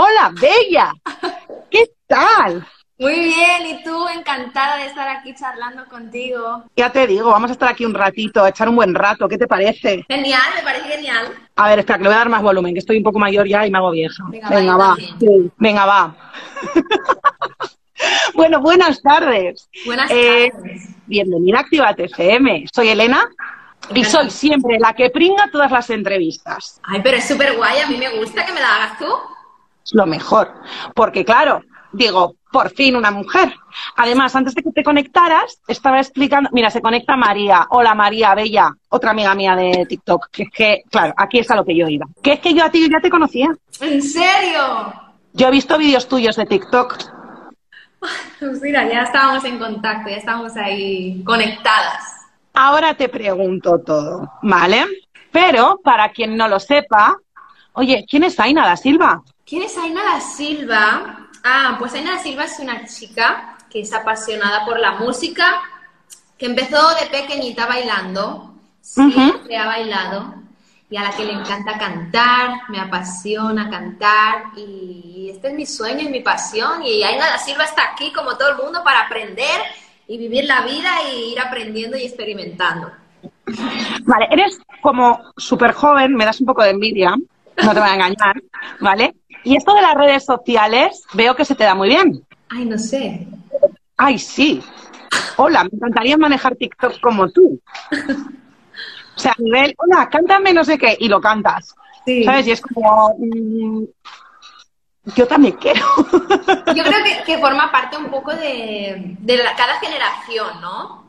Hola, Bella. ¿Qué tal? Muy bien, y tú encantada de estar aquí charlando contigo. Ya te digo, vamos a estar aquí un ratito, a echar un buen rato, ¿qué te parece? Genial, me parece genial. A ver, espera, que le voy a dar más volumen, que estoy un poco mayor ya y me hago vieja. Venga, Venga, va, va. yo Sí, Venga, va. bueno, buenas tardes. Buenas Eh, tardes. Bienvenida a Activate FM. Soy Elena y soy siempre la que pringa todas las entrevistas. Ay, pero es súper guay, a mí me gusta que me la hagas tú. Lo mejor. Porque, claro, digo, por fin una mujer. Además, antes de que te conectaras, estaba explicando. Mira, se conecta María. Hola, María Bella, otra amiga mía de TikTok. Que es que, claro, aquí es a lo que yo iba. Que es que yo a ti ya te conocía. ¿En serio? Yo he visto vídeos tuyos de TikTok. Pues mira, ya estábamos en contacto, ya estábamos ahí conectadas. Ahora te pregunto todo, ¿vale? Pero, para quien no lo sepa, oye, ¿quién es Aina da Silva? ¿Quién es Aina da Silva? Ah, pues Aina da Silva es una chica que es apasionada por la música, que empezó de pequeñita bailando, siempre ha bailado, y a la que le encanta cantar, me apasiona cantar, y este es mi sueño y mi pasión, y Aina da Silva está aquí como todo el mundo para aprender y vivir la vida y ir aprendiendo y experimentando. Vale, eres como súper joven, me das un poco de envidia, no te voy a engañar, ¿vale? Y esto de las redes sociales veo que se te da muy bien. Ay, no sé. Ay, sí. Hola, me encantaría manejar TikTok como tú. O sea, a nivel, hola, cántame no sé qué, y lo cantas. Sí. ¿Sabes? Y es como, mm, yo también quiero. Yo creo que, que forma parte un poco de, de la- cada generación, ¿no?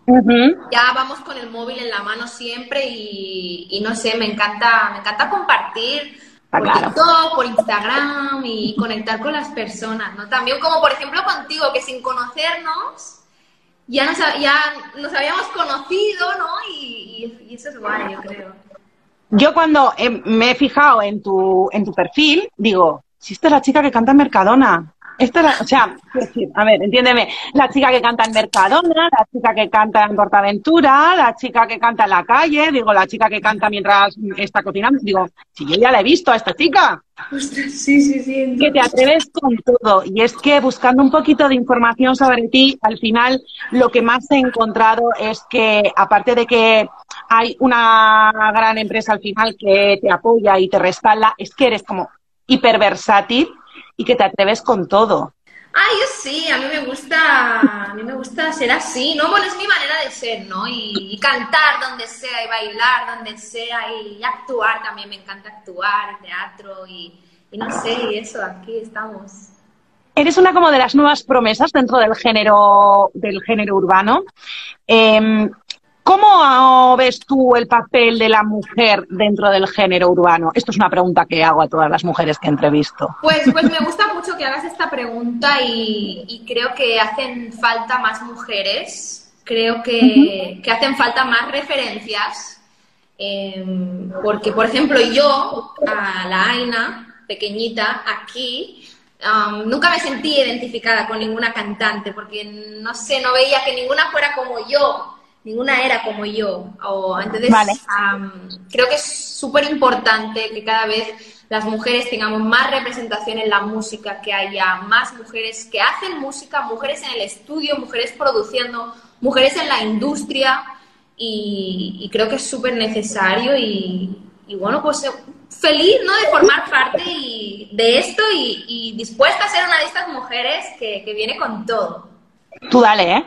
Ya vamos con el móvil en la mano siempre y, y no sé, me encanta, me encanta compartir por claro. TikTok, por Instagram y conectar con las personas, ¿no? También como por ejemplo contigo, que sin conocernos ya nos, ya nos habíamos conocido, ¿no? Y, y- y eso es guay, yo creo. Yo cuando eh, me he fijado en tu, en tu perfil, digo, si esta es la chica que canta en Mercadona. Esta es la- o sea, a ver, entiéndeme, la chica que canta en Mercadona, la chica que canta en Portaventura, la chica que canta en la calle, digo, la chica que canta mientras está cocinando, digo, si yo ya la he visto a esta chica, Ostras, sí, sí, sí. que te atreves con todo. Y es que buscando un poquito de información sobre ti, al final lo que más he encontrado es que, aparte de que hay una gran empresa al final que te apoya y te respalda, es que eres como hiperversátil y que te atreves con todo. Ah, yo sí, a mí me gusta, a mí me gusta ser así, ¿no? Bueno, es mi manera de ser, ¿no? Y, y cantar donde sea, y bailar donde sea, y, actuar también, me encanta actuar, teatro, y, y no sé, y eso, aquí estamos. Eres una como de las nuevas promesas dentro del género, del género urbano. Em, ¿Cómo ves tú el papel de la mujer dentro del género urbano? Esto es una pregunta que hago a todas las mujeres que entrevisto. Pues, pues me gusta mucho que hagas esta pregunta y, y creo que hacen falta más mujeres, creo que, que hacen falta más referencias, eh, porque por ejemplo yo, a la Aina, pequeñita, aquí, um, nunca me sentí identificada con ninguna cantante, porque no sé, no veía que ninguna fuera como yo. Ninguna era como yo. O, entonces, Vale. am, creo que es súper importante que cada vez las mujeres tengamos más representación en la música, que haya más mujeres que hacen música, mujeres en el estudio, mujeres produciendo, mujeres en la industria, y, y creo que es súper necesario y, y bueno, pues eh, feliz ¿no? de formar parte y- de esto y, y dispuesta a ser una de estas mujeres que, que viene con todo. Tú dale, ¿eh?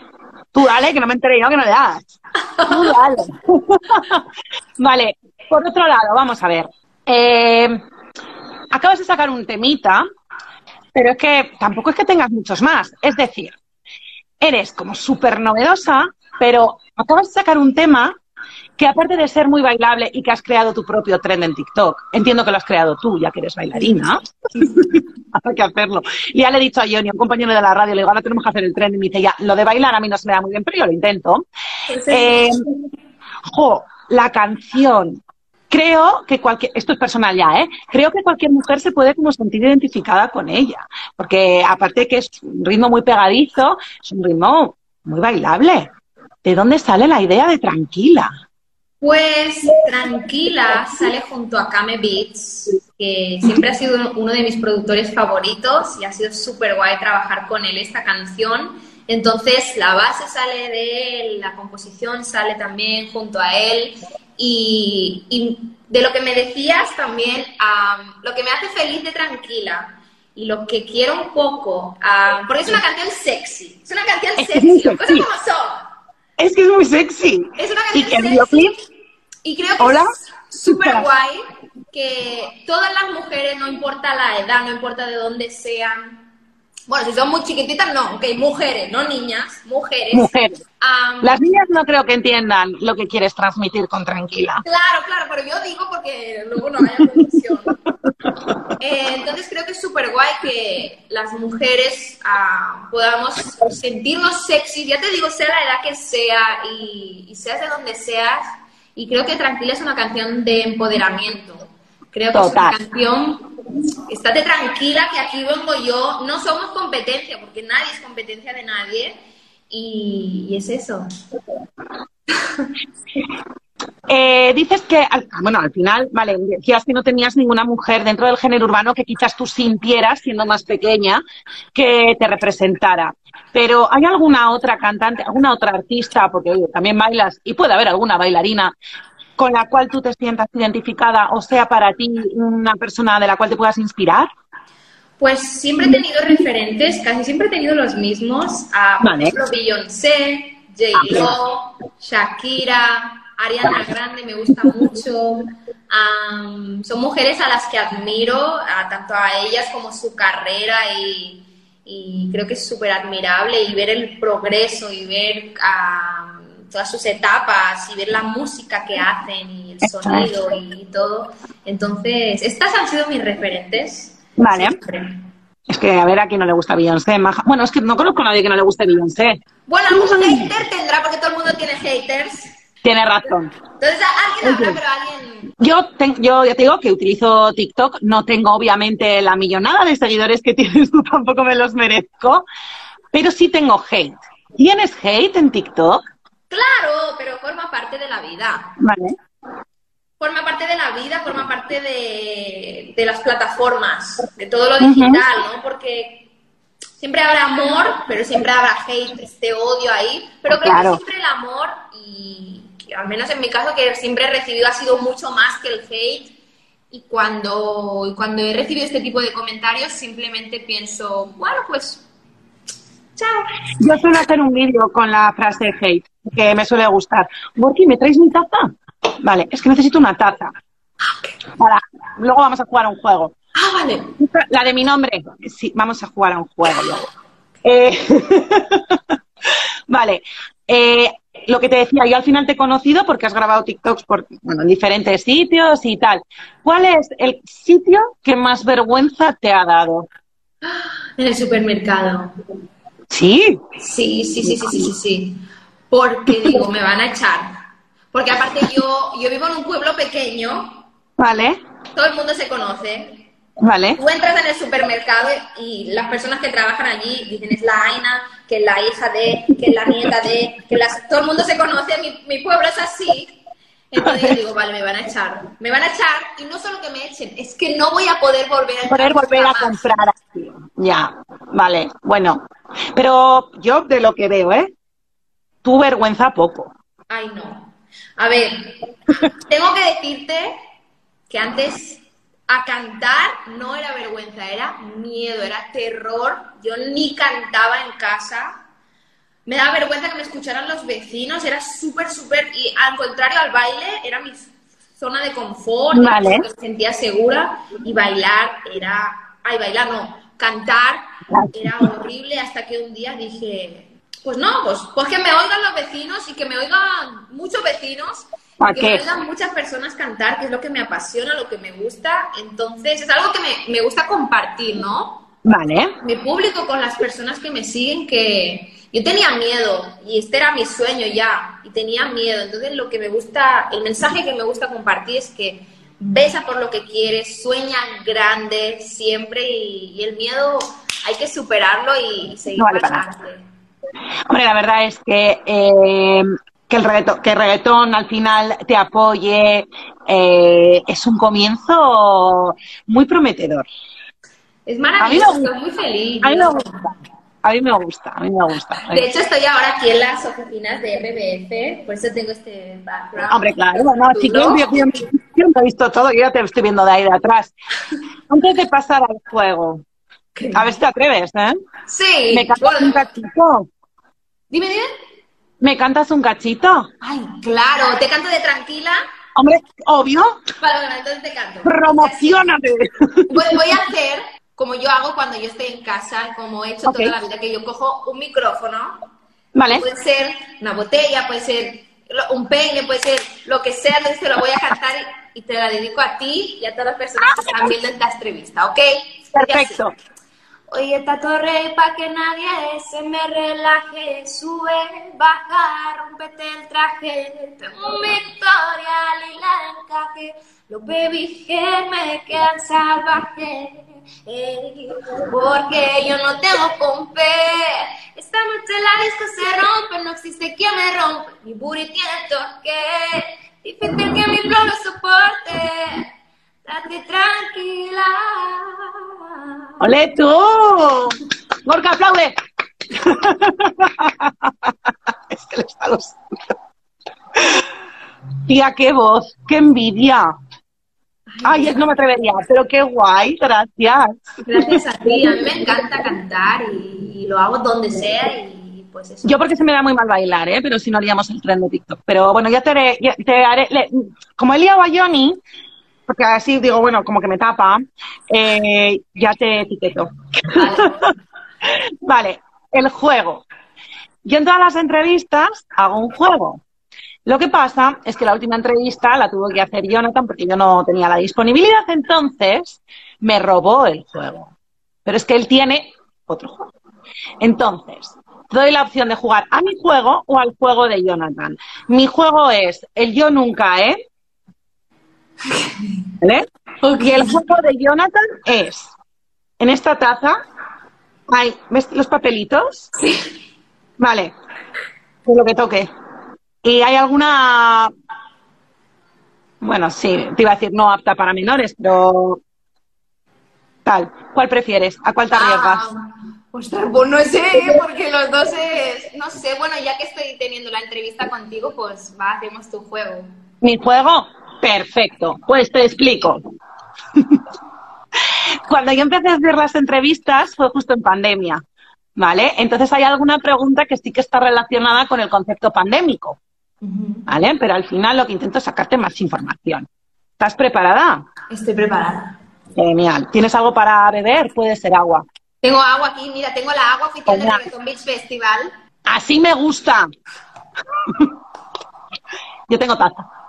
Tú dale, que no me enteré yo que no le das. Tú dale. vale, por otro lado, vamos a ver. Eh, acabas de sacar un temita, pero es que tampoco es que tengas muchos más. Es decir, eres como súper novedosa, pero acabas de sacar un tema que aparte de ser muy bailable y que has creado tu propio trend en TikTok, entiendo que lo has creado tú, ya que eres bailarina, hay que hacerlo. Y ya le he dicho a Johnny, a un compañero de la radio, le digo, ahora tenemos que hacer el trend, y me dice, ya, lo de bailar a mí no se me da muy bien, pero yo lo intento. Eh, jo, la canción. Creo que cualquier, esto es personal ya, ¿eh? Creo que cualquier mujer se puede como sentir identificada con ella, porque aparte de que es un ritmo muy pegadizo, es un ritmo muy bailable. ¿De dónde sale la idea de tranquila? Pues tranquila, sale junto a Kame Beats, que siempre ha sido uno de mis productores favoritos y ha sido súper guay trabajar con él esta canción. Entonces la base sale de él, la composición sale también junto a él y, de lo que me decías también, lo que me hace feliz de Tranquila y lo que quiero un poco, porque es una canción sexy, es una canción sexy, cosas como son. Es que es muy sexy. Es una canción ¿Y sexy. Y creo que es súper guay que todas las mujeres, no importa la edad, no importa de dónde sean, bueno, si son muy chiquititas, no, ok, mujeres, no niñas, mujeres. Mujeres. Las niñas no creo que entiendan lo que quieres transmitir con tranquila. Claro, claro, pero yo digo porque luego no haya confusión. Eh, entonces creo que es súper guay que las mujeres uh, podamos sentirnos sexy, ya te digo, sea la edad que sea y, y seas de donde seas. Y creo que Tranquila es una canción de empoderamiento. Creo que es una canción estate tranquila que aquí vengo yo, no somos competencia, porque nadie es competencia de nadie, y, es eso. Eh, dices que, bueno, al final, vale, decías que no tenías ninguna mujer dentro del género urbano que quizás tú sintieras, siendo más pequeña, que te representara. Pero ¿hay alguna otra cantante, alguna otra artista, porque también bailas, y puede haber alguna bailarina con la cual tú te sientas identificada o sea para ti una persona de la cual te puedas inspirar? Pues siempre he tenido referentes, casi siempre he tenido los mismos. A, ejemplo, Beyoncé, J-Lo, ah, Shakira, Ariana Grande me gusta mucho. son mujeres a las que admiro, tanto a ellas como su carrera y, creo que es súper admirable y ver el progreso y ver a todas sus etapas y ver la música que hacen y el sonido y todo. Entonces, estas han sido mis referentes. Vale. Es que a ver a quién no le gusta Beyoncé. Bueno, es que no conozco a nadie que no le guste Beyoncé. Bueno, algún hater tendrá porque todo el mundo tiene haters. Tiene razón. Entonces, alguien habrá, pero alguien... Yo, yo ya te digo que utilizo TikTok. No tengo, obviamente, la millonada de seguidores que tienes tú, tampoco me los merezco. Pero sí tengo hate. ¿Tienes hate en TikTok? Claro, pero forma parte de la vida. Vale. Forma parte de la vida, forma parte de, las plataformas, de todo lo digital, ¿no? Porque siempre habrá amor, pero siempre habrá hate, este odio ahí. Pero creo que siempre el amor, y al menos en mi caso, que siempre he recibido, ha sido mucho más que el hate. Y cuando, cuando he recibido este tipo de comentarios, simplemente pienso, bueno, pues Chao. Yo suelo hacer un vídeo con la frase hate, que me suele gustar. Borki, ¿me traes mi taza? Vale, es que necesito una taza. Para, luego vamos a jugar a un juego. Ah, vale. La de mi nombre. Sí, vamos a jugar a un juego luego. Eh, vale. Eh, lo que te decía, yo al final te he conocido porque has grabado TikToks por, bueno, en diferentes sitios y tal. ¿Cuál es el sitio que más vergüenza te ha dado? En el supermercado. Sí. Sí, sí, sí, sí, sí, sí, sí. Porque digo, me van a echar. Porque aparte yo, yo vivo en un pueblo pequeño. Vale. Todo el mundo se conoce. Vale. Tú entras en el supermercado y las personas que trabajan allí dicen es la Aina, que es la hija de, que es la nieta de, que las, todo el mundo se conoce, mi, mi pueblo es así. Entonces yo digo, vale, me van a echar. Me van a echar y no solo que me echen, es que no voy a poder volver a poder volver a comprar así. Ya, vale, bueno. Pero yo de lo que veo, ¿eh? Tu vergüenza poco. Ay, no. A ver, tengo que decirte que antes a cantar no era vergüenza, era miedo, era terror. Yo ni cantaba en casa me daba vergüenza que me escucharan los vecinos, era súper, súper, y al contrario al baile, era mi zona de confort, me sentía segura, y bailar era, ay, bailar no, cantar era horrible hasta que un día dije, pues no, pues, pues que me oigan los vecinos y que me oigan muchos vecinos, que me muchas personas cantar, que es lo que me apasiona, lo que me gusta, entonces es algo que me, me gusta compartir, ¿no? Vale. Mi público con las personas que me siguen, que yo tenía miedo y este era mi sueño ya y tenía miedo. Entonces lo que me gusta, el mensaje que me gusta compartir es que besa por lo que quieres, sueña grande siempre y, el miedo hay que superarlo y, seguir adelante. Hombre, la verdad es que eh, que el reggaetón, que el reggaetón al final te apoye, eh, es un comienzo muy prometedor. Es maravilloso, estoy muy feliz. A mí me gusta. A mí me gusta, a mí me gusta. De hecho, estoy ahora aquí en las oficinas de RBF, por eso tengo este background. Hombre, claro, no, chicos, yo, yo, yo, he visto todo, yo ya te estoy viendo de ahí de atrás. Antes de pasar al juego, a ver si te atreves, ¿eh? Sí. ¿Me cantas un cachito? Dime, dime. ¿Me cantas un cachito? Ay, claro, ¿te canto de tranquila? Hombre, obvio. Vale, bueno, entonces te canto. Promocionate. Voy, voy a hacer como yo hago cuando yo estoy en casa, como he hecho Ok. toda la vida, que yo cojo un micrófono, Vale. puede ser una botella, puede ser un peine, puede ser lo que sea, entonces te lo voy a cantar y, y te la dedico a ti y a todas las personas que están viendo esta entrevista, ¿ok? Perfecto. Oye, esta torre pa' que nadie se me relaje, sube, baja, rompete el traje, tengo Victoria lila de encaje, los baby me quedan salvajes, porque yo no tengo pompe, esta noche la disco se rompe, no existe quien me rompe, mi booty tiene toque, difícil que mi flow lo soporte, date tranquila. ¡Ole tú! Gorka, aplaude. es que le está los... Tía, qué voz, qué envidia. Ay, no me atrevería, pero qué guay, gracias. Gracias a ti, a mí me encanta cantar y, y lo hago donde sea y pues eso. Yo porque se me da muy mal bailar, ¿eh? Pero si no haríamos el tren de TikTok. Pero bueno, ya te haré, ya te haré, le- como he liado a Johnny, porque así digo, bueno, como que me tapa, eh, ya te etiqueto. Vale. El juego. Yo en todas las entrevistas hago un juego. Lo que pasa es que la última entrevista la tuvo que hacer Jonathan porque yo no tenía la disponibilidad, entonces me robó el juego. Pero es que él tiene otro juego. Entonces, doy la opción de jugar a mi juego o al juego de Jonathan. Mi juego es el yo nunca, ¿eh? ¿Vale? Y el juego de Jonathan es, en esta taza, hay, ¿ves los papelitos? Sí. Vale, pues lo que toque. ¿Y hay alguna, bueno, sí, te iba a decir no apta para menores, pero tal, ¿cuál prefieres? ¿A cuál te arriesgas? Ah, ostras, pues no sé, porque los dos es... No sé, bueno, ya que estoy teniendo la entrevista contigo, pues va, hacemos tu juego. ¿Mi juego? Perfecto, pues te explico. Cuando yo empecé a hacer las entrevistas fue justo en pandemia, ¿vale? Entonces hay alguna pregunta que sí que está relacionada con el concepto pandémico, ¿vale? Pero al final lo que intento es sacarte más información. ¿Estás preparada? Estoy preparada. Genial. ¿Tienes algo para beber? Puede ser agua. Tengo agua aquí, mira, tengo la agua oficial del. Reggaeton Beach Festival. Así me gusta. Yo tengo taza.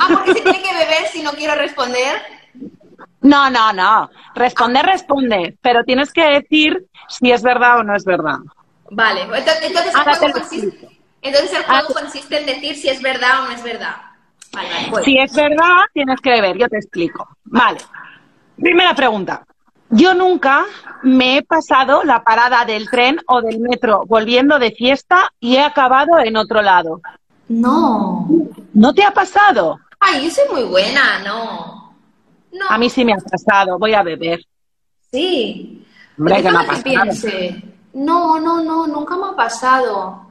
Ah, porque se tiene que beber si no quiero responder. No, no, no. Responder, responde. Pero tienes que decir si es verdad o no es verdad. Vale, entonces, entonces el juego consiste, explico. entonces el Ahora juego consiste en decir si es verdad o no es verdad. Vale, vale, voy. Si es verdad, tienes que beber. Yo te explico. Vale. Primera pregunta. Yo nunca me he pasado la parada del tren o del metro volviendo de fiesta y he acabado en otro lado. No. ¿No te ha pasado? Ay, yo soy muy buena, no. No. A mí sí me ha pasado. Voy a beber. Sí. Hombre, me ha pasado. No, no, no, nunca me ha pasado.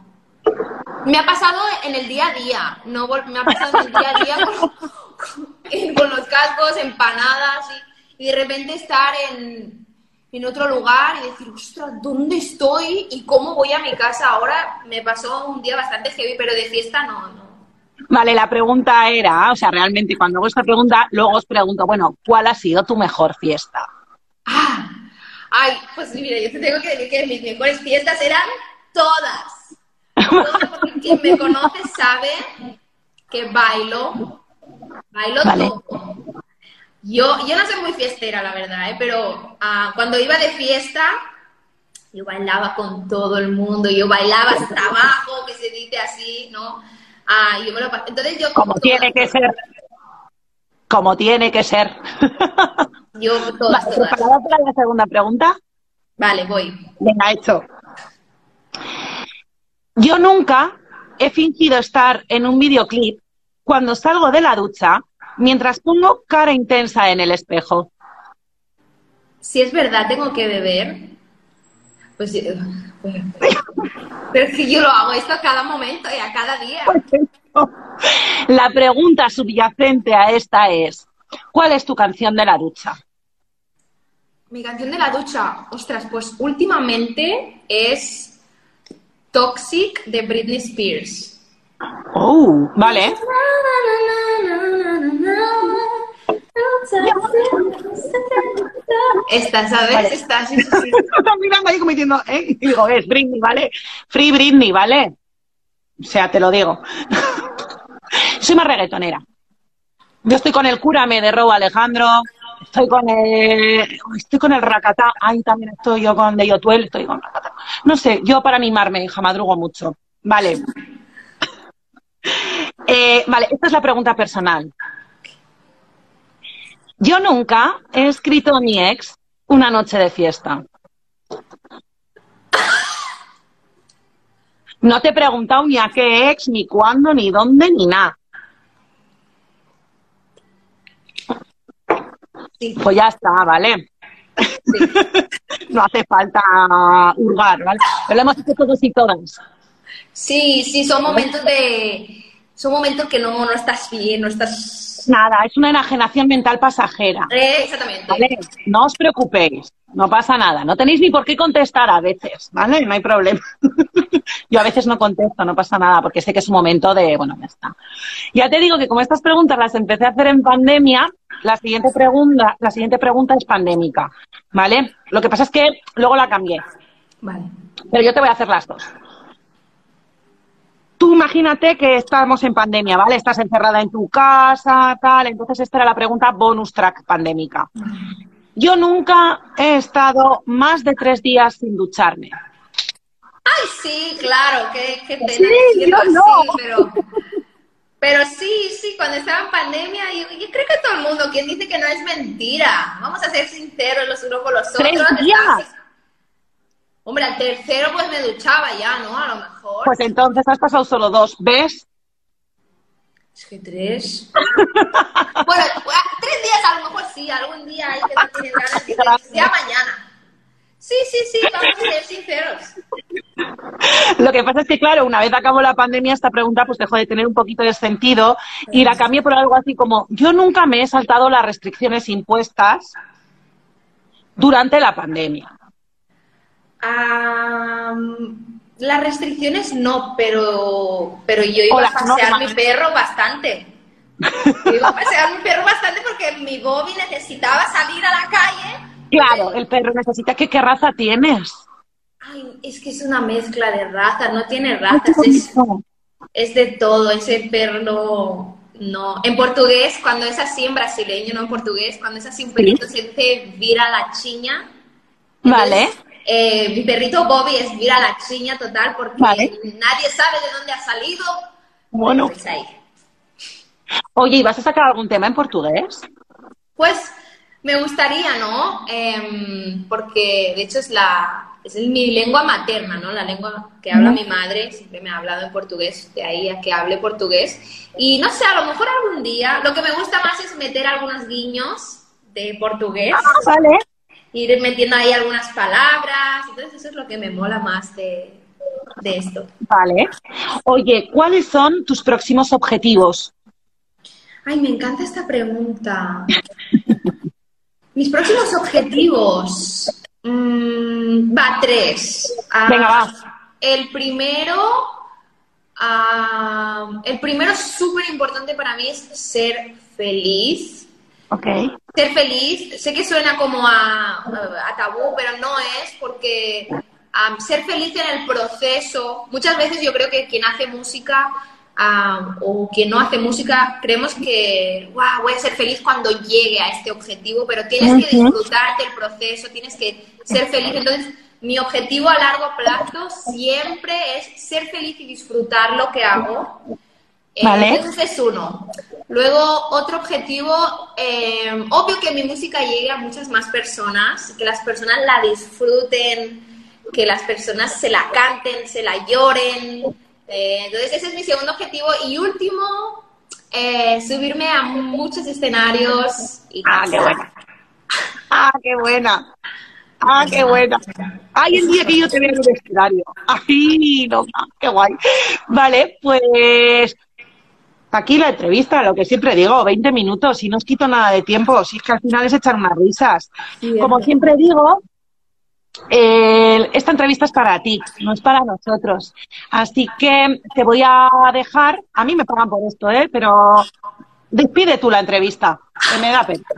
Me ha pasado en el día a día. No, me ha pasado en el día a día con los cascos, empanadas y, y de repente estar en, en otro lugar y decir, ostras, ¿dónde estoy y cómo voy a mi casa? Ahora me pasó un día bastante heavy, pero de fiesta no, no. Vale, la pregunta era, o sea, realmente cuando hago esta pregunta, luego os pregunto, bueno, ¿cuál ha sido tu mejor fiesta? Ah, ay, pues mira, yo te tengo que decir que mis mejores fiestas eran todas. Todas, porque quien me conoce sabe que bailo, bailo Vale. todo. Yo, yo no soy muy fiestera, la verdad, ¿eh? pero ah, cuando iba de fiesta, yo bailaba con todo el mundo, yo bailaba hasta abajo, que se dice así, ¿no? Ah, yo me lo pas- Entonces yo Como tiene que ser. Como tiene que ser. Yo todas, Vale. ¿preparada para la segunda pregunta? Vale, voy. Venga, hecho. Yo nunca he fingido estar en un videoclip cuando salgo de la ducha mientras pongo cara intensa en el espejo. Si es verdad, tengo que beber. Pues, eh, pues, pero es que yo lo hago esto a cada momento y a cada día. La pregunta subyacente a esta es, ¿cuál es tu canción de la ducha? Mi canción de la ducha, ostras, pues últimamente es Toxic de Britney Spears. Oh, vale. Esta, ¿sabes? Vale. Esta, sí, sí, sí. Estás mirando ahí como diciendo, ¿eh? Y digo, es Britney, ¿vale? Free Britney, ¿vale? O sea, te lo digo. Soy más reggaetonera. Yo estoy con el Cúrame de Robo Alejandro, estoy con el, estoy con el Racatá, ahí también estoy yo con de Yotuel, estoy con Racatá. No sé, yo para animarme, hija, madrugo mucho. Vale. Eh, vale, esta es la pregunta personal. Yo nunca he escrito a mi ex una noche de fiesta. No te he preguntado ni a qué ex, ni cuándo, ni dónde, ni nada. Sí, Pues ya está, ¿vale? sí. No hace falta hurgar, ¿vale? Pero lo hemos hecho todos y todas. Sí, sí, son momentos de. Son momentos que no, no estás bien, no estás. Nada, es una enajenación mental pasajera. Eh, exactamente. ¿Vale? No os preocupéis, no pasa nada. No tenéis ni por qué contestar a veces, ¿vale? No hay problema. Yo a veces no contesto, no pasa nada, porque sé que es un momento de, bueno, ya está. Ya te digo que como estas preguntas las empecé a hacer en pandemia, la siguiente pregunta, la siguiente pregunta es pandémica, ¿vale? Lo que pasa es que luego la cambié, Vale. pero yo te voy a hacer las dos. Tú imagínate que estamos en pandemia, ¿vale? Estás encerrada en tu casa, tal. Entonces esta era la pregunta bonus track pandémica. Yo nunca he estado más de tres días sin ducharme. Ay, sí, claro, qué, qué pena Sí, decirlo yo no. así, pero. Pero sí, sí, cuando estaba en pandemia, yo, yo creo que todo el mundo, quien dice que no es mentira. Vamos a ser sinceros los unos con los otros. ¿Tres días? Hombre, al tercero pues me duchaba ya, ¿no? A lo mejor. Pues entonces has pasado solo dos, ¿ves? Es que tres. bueno, tres días a lo mejor sí, algún día hay que no tienes ganas de sea mañana. Sí, sí, sí, vamos a ser sinceros. Lo que pasa es que, claro, una vez acabó la pandemia, esta pregunta pues dejó de tener un poquito de sentido y la cambié por algo así como, yo nunca me he saltado las restricciones impuestas durante la pandemia. Las restricciones no, pero, pero yo iba a pasear mi perro bastante. Yo iba a pasear mi perro bastante porque mi Bobby necesitaba salir a la calle. Claro, el perro necesita. ¿Qué, qué raza tienes? Ay, es que es una mezcla de razas, no tiene razas, es, es de todo, ese perro no. En portugués, cuando es así, en brasileño, no en portugués, cuando es así un perrito se dice vira la chiña. Vale. Eh, mi perrito Bobby es vira la chiña total porque Vale. nadie sabe de dónde ha salido. Bueno. Pues ahí. Oye, ¿y vas a sacar algún tema en portugués? Pues me gustaría, ¿no? Em, porque de hecho es la es mi lengua materna, ¿no? La lengua que habla mi madre, siempre me ha hablado en portugués, de ahí a que hable portugués. Y no sé, a lo mejor algún día, lo que me gusta más es meter algunos guiños de portugués, Ah, vale. Ir metiendo ahí algunas palabras, entonces eso es lo que me mola más de, de esto. Vale. Oye, ¿cuáles son tus próximos objetivos? Ay, me encanta esta pregunta. Mis próximos objetivos. Mm, va, tres. Ah, Venga, va. El primero. ah, el primero súper importante para mí es ser feliz. Ok. Ser feliz, sé que suena como a, a tabú, pero no es porque am, ser feliz en el proceso, muchas veces yo creo que quien hace música am, o quien no hace música, creemos que "Guau, voy a ser feliz cuando llegue a este objetivo, pero tienes que Ujú. disfrutarte el proceso, tienes que ser feliz. Entonces, mi objetivo a largo plazo siempre es ser feliz y disfrutar lo que hago. Eh, Vale. Entonces es uno. Luego, otro objetivo, eh, obvio que mi música llegue a muchas más personas, que las personas la disfruten, que las personas se la canten, se la lloren, Eh, entonces ese es mi segundo objetivo y último, subirme a muchos escenarios. Y ah, qué buena. Ah, qué buena. Ah, qué buena. Ay, el día que yo te vea en el escenario. Ay, no, qué guay. Vale, pues aquí la entrevista, lo que siempre digo, 20 minutos, y no os quito nada de tiempo, si es que al final es echar unas risas. Como siempre digo, esta entrevista es para ti, no es para nosotros. Así que te voy a dejar, a mí me pagan por esto, ¿eh? pero despide tú la entrevista, que me da pena.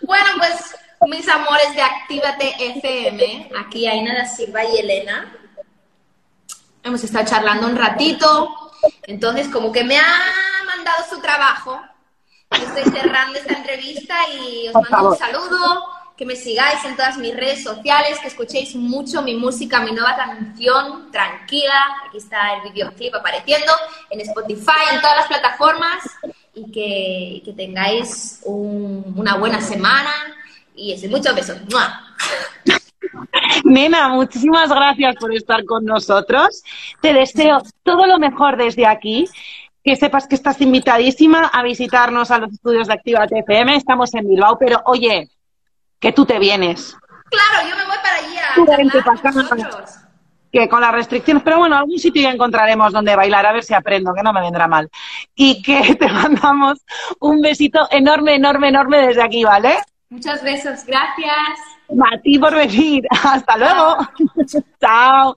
Bueno, pues mis amores de Actívate FM, aquí Aina Silva y Elena. Hemos estado charlando un ratito, entonces como que me ha mandado su trabajo. Estoy cerrando esta entrevista y os mando un saludo que me sigáis en todas mis redes sociales, que escuchéis mucho mi música, mi nueva canción, Tranquila. Aquí está el videoclip apareciendo en Spotify, en todas las plataformas. Y que, tengáis una buena semana. Y eso, muchos besos. Nena, muchísimas gracias por estar con nosotros. Te deseo todo lo mejor desde aquí. Que sepas que estás invitadísima a visitarnos a los estudios de Activa TFM. Estamos en Bilbao, pero oye, que tú te vienes. Claro, yo me voy para allá. que con las restricciones, pero bueno, algún sitio ya encontraremos donde bailar, a ver si aprendo, que no me vendrá mal. Y que te mandamos un besito enorme, enorme, enorme desde aquí, ¿vale? Muchas besos, gracias. A ti por venir. Hasta luego. Chao.